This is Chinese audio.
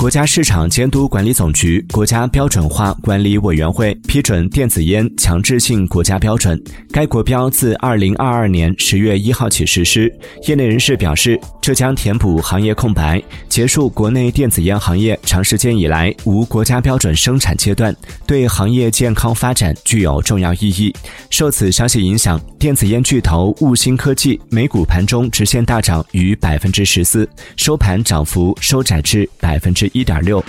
国家市场监督管理总局、国家标准化管理委员会批准电子烟强制性国家标准。该国标自二零二二年十月一号起实施。业内人士表示，这将填补行业空白，结束国内电子烟行业长时间以来无国家标准生产阶段，对行业健康发展具有重要意义。受此消息影响，电子烟巨头悟芯科技美股盘中直线大涨逾百分之十四，收盘涨幅收窄至百分之一点六。